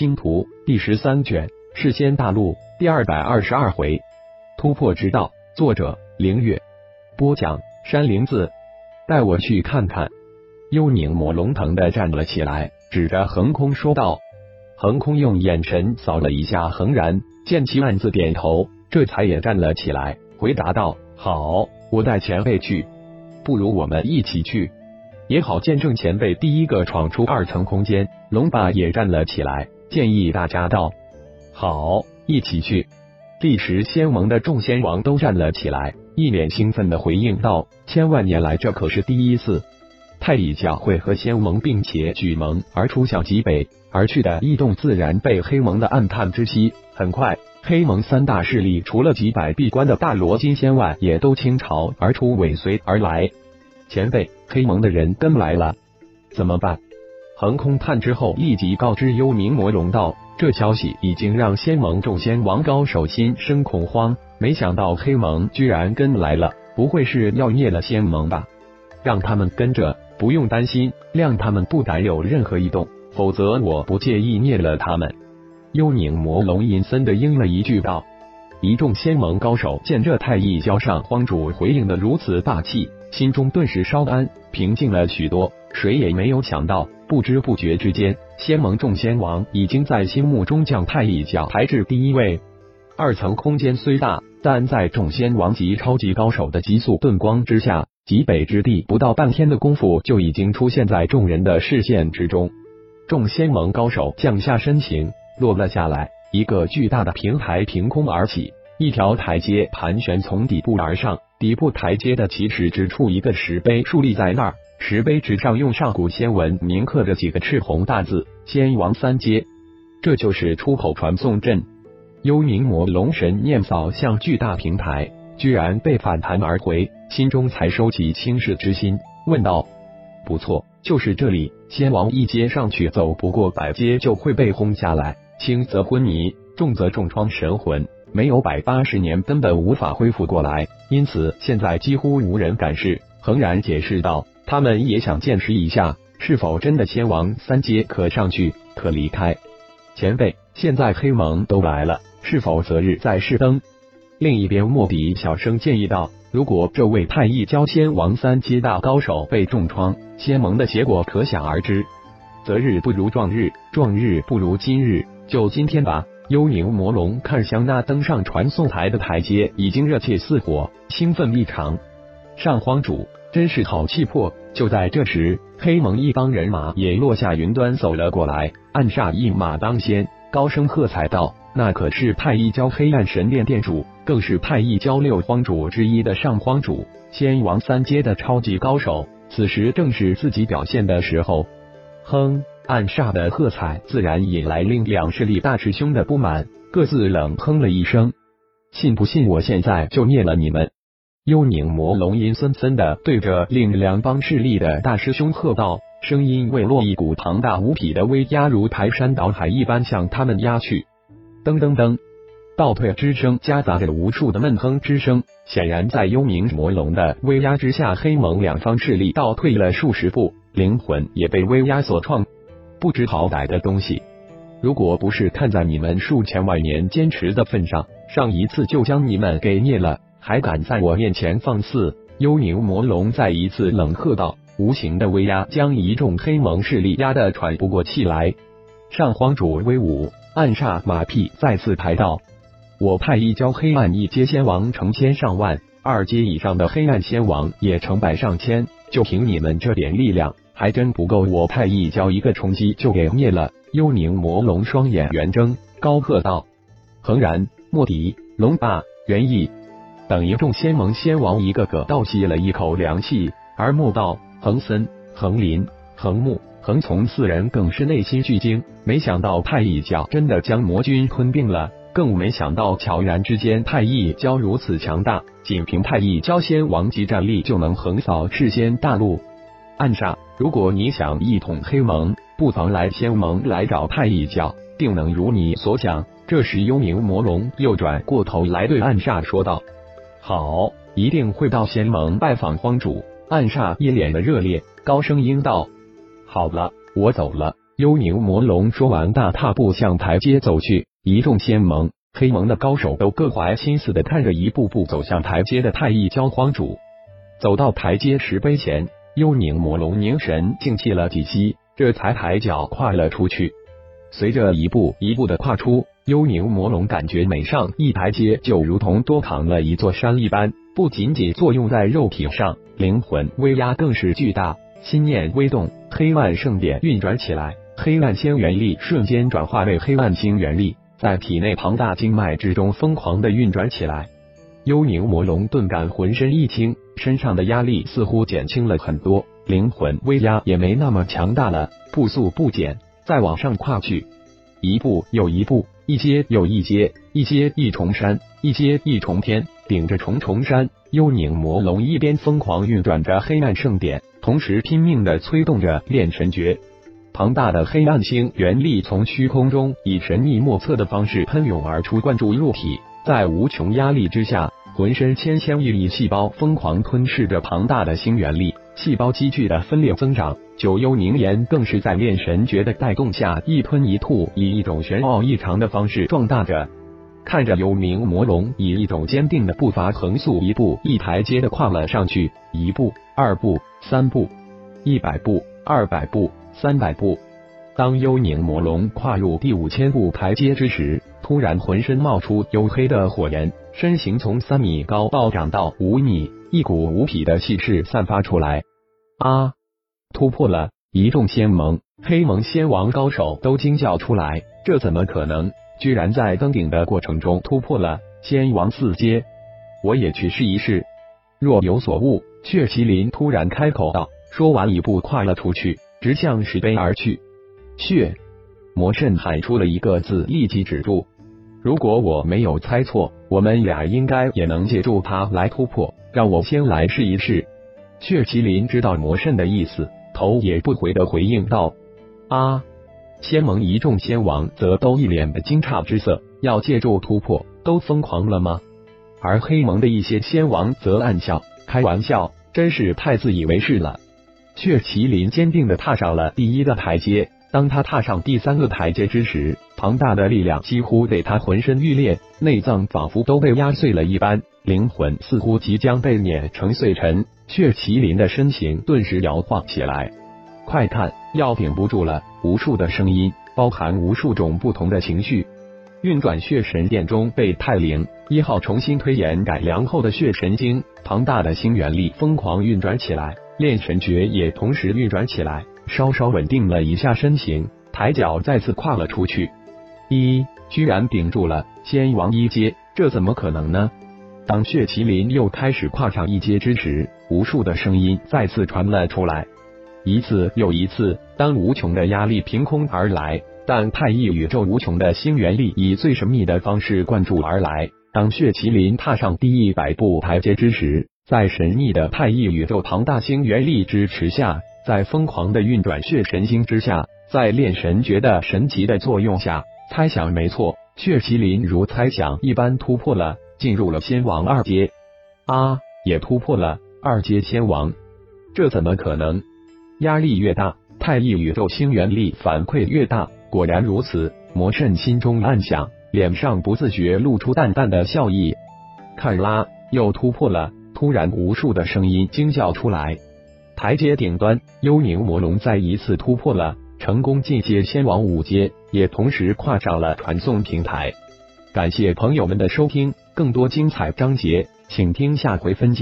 星图》第十三卷，世仙大陆第二百二十二回，突破之道。作者：凌月。播讲：山灵子。带我去看看。幽冥魔龙腾的站了起来，指着横空说道：“横空用眼神扫了一下恒然，见其暗自点头，这才也站了起来，回答道：‘好，我带前辈去。不如我们一起去。’”也好，见证前辈第一个闯出二层空间，龙霸也站了起来，建议大家道：“好，一起去。”历时仙盟的众仙王都站了起来，一脸兴奋的回应道：“千万年来，这可是第一次！太乙教会和仙盟并且举盟而出，向极北而去。的异动，自然被黑盟的暗探知悉。很快，黑盟三大势力除了几百闭关的大罗金仙外，也都倾巢而出，尾随而来。前辈。黑盟的人跟来了，怎么办？横空探之后，立即告知幽冥魔龙道，这消息已经让仙盟众仙王高手心生恐慌。没想到黑盟居然跟来了，不会是要灭了仙盟吧？让他们跟着，不用担心，谅他们不敢有任何异动，否则我不介意灭了他们。幽冥魔龙阴森的应了一句道。一众仙盟高手见这太乙交上荒主回应的如此霸气。心中顿时稍安，平静了许多。谁也没有想到，不知不觉之间，仙盟众仙王已经在心目中将太乙教排至第一位。二层空间虽大，但在众仙王级超级高手的急速遁光之下，极北之地不到半天的功夫就已经出现在众人的视线之中。众仙盟高手降下身形，落了下来，一个巨大的平台凭空而起，一条台阶盘旋从底部而上。底部台阶的起始之处，一个石碑竖立在那儿，石碑之上用上古仙文铭刻着几个赤红大字：“仙王三阶”，这就是出口传送阵。幽冥魔龙神念扫向巨大平台，居然被反弹而回，心中才收起轻视之心，问道：“不错，就是这里。仙王一阶上去，走不过百阶就会被轰下来，轻则昏迷，重则重创神魂。”没有百八十年，根本无法恢复过来，因此现在几乎无人敢试。恒然解释道：“他们也想见识一下，是否真的仙王三阶可上去，可离开。”前辈，现在黑盟都来了，是否择日再试登？另一边，莫迪小声建议道：“如果这位太一教仙王三阶大高手被重创，仙盟的结果可想而知。择日不如撞日，撞日不如今日，就今天吧。”幽冥魔龙看向那登上传送台的台阶，已经热切似火，兴奋异常。上荒主真是好气魄！就在这时，黑蒙一帮人马也落下云端走了过来，暗煞一马当先，高声喝彩道：“那可是太一教黑暗神殿殿主，更是太一教六荒主之一的上荒主，仙王三阶的超级高手。此时正是自己表现的时候。”哼。暗煞的喝彩自然引来另两势力大师兄的不满，各自冷哼了一声。信不信我现在就灭了你们？幽冥魔龙阴森森的对着另两帮势力的大师兄喝道，声音未落，一股庞大无比的威压如排山倒海一般向他们压去。噔噔噔，倒退之声夹杂着无数的闷哼之声，显然在幽冥魔龙的威压之下，黑蒙两方势力倒退了数十步，灵魂也被威压所创。不知好歹的东西！如果不是看在你们数千万年坚持的份上，上一次就将你们给灭了，还敢在我面前放肆！幽冥魔龙再一次冷喝道，无形的威压将一众黑盟势力压得喘不过气来。上荒主威武，暗煞马屁再次拍道：“我派一交黑暗一阶仙王成千上万，二阶以上的黑暗仙王也成百上千，就凭你们这点力量！”还真不够，我派一交一个冲击就给灭了。幽冥魔龙双眼圆睁，高喝道：“恒然、莫迪、龙霸、元毅等一众仙盟仙王，一个个倒吸了一口凉气。而莫道、恒森、恒林、恒木、恒从四人更是内心巨惊，没想到太一教真的将魔君吞并了，更没想到悄然之间太一教如此强大，仅凭太一教仙王级战力就能横扫世仙大陆。暗杀。如果你想一统黑盟，不妨来仙盟来找太一教，定能如你所想。这时，幽冥魔龙又转过头来对暗煞说道：“好，一定会到仙盟拜访荒主。”暗煞一脸的热烈，高声应道：“好了，我走了。”幽冥魔龙说完，大踏步向台阶走去。一众仙盟、黑盟的高手都各怀心思的看着一步步走向台阶的太乙教荒主。走到台阶石碑前，幽冥魔龙凝神静气了几息，这才抬脚跨了出去。随着一步一步的跨出，幽冥魔龙感觉每上一台阶，就如同多扛了一座山一般，不仅仅作用在肉体上，灵魂威压更是巨大。心念微动，黑暗圣典运转起来，黑暗星元力瞬间转化为黑暗星元力，在体内庞大经脉之中疯狂的运转起来。幽冥魔龙顿感浑身一轻，身上的压力似乎减轻了很多，灵魂威压也没那么强大了，步速不减，再往上跨去，一步又一步，一阶又一阶，一阶一重山，一阶一重天，顶着重重山，幽冥魔龙一边疯狂运转着黑暗圣典。同时拼命的催动着炼神诀，庞大的黑暗星元力从虚空中以神秘莫测的方式喷涌而出，灌注入体。在无穷压力之下，浑身千千亿亿细胞疯狂吞噬着庞大的星元力，细胞积聚的分裂增长。九幽凝岩更是在炼神诀的带动下一吞一吐，以一种玄奥异常的方式壮大着。看着幽冥魔龙以一种坚定的步伐横速一步一台阶的跨了上去，一步，二步。三步，一百步，二百步，三百步。当幽冥魔龙跨入第五千步台阶之时，突然浑身冒出黝黑的火焰，身形从三米高暴涨到五米，一股无匹的气势散发出来。啊！突破了！一众仙盟、黑盟仙王高手都惊叫出来：这怎么可能？居然在登顶的过程中突破了仙王四阶！我也去试一试。若有所悟。血麒麟突然开口道，说完一步跨了出去，直向石碑而去。血魔圣喊出了一个字，立即止住。如果我没有猜错，我们俩应该也能借助他来突破。让我先来试一试。血麒麟知道魔圣的意思，头也不回的回应道：“啊！”仙盟一众仙王则都一脸的惊诧之色，要借助突破，都疯狂了吗？而黑盟的一些仙王则暗笑。开玩笑，真是太自以为是了。血麒麟坚定的踏上了第一个台阶，当他踏上第三个台阶之时，庞大的力量几乎被他浑身欲裂，内脏仿佛都被压碎了一般，灵魂似乎即将被碾成碎尘。血麒麟的身形顿时摇晃起来，快看，要顶不住了！无数的声音，包含无数种不同的情绪。运转血神殿中，被泰灵一号重新推演改良后的血神经，庞大的星元力疯狂运转起来，炼神诀也同时运转起来。稍稍稳定了一下身形，抬脚再次跨了出去。一，居然顶住了仙王一阶，这怎么可能呢？当血麒麟又开始跨上一阶之时，无数的声音再次传了出来，一次又一次。当无穷的压力凭空而来。但太一宇宙无穷的星元力以最神秘的方式灌注而来。当血麒麟踏上第一百步台阶之时，在神秘的太一宇宙庞大星元力支持下，在疯狂的运转血神星之下，在炼神诀的神奇的作用下，猜想没错，血麒麟如猜想一般突破了，进入了仙王二阶。啊，也突破了二阶仙王，这怎么可能？压力越大，太一宇宙星元力反馈越大。果然如此，魔圣心中暗想，脸上不自觉露出淡淡的笑意。看啦，又突破了！突然，无数的声音惊叫出来。台阶顶端，幽冥魔龙再一次突破了，成功进阶仙王五阶，也同时跨上了传送平台。感谢朋友们的收听，更多精彩章节，请听下回分解。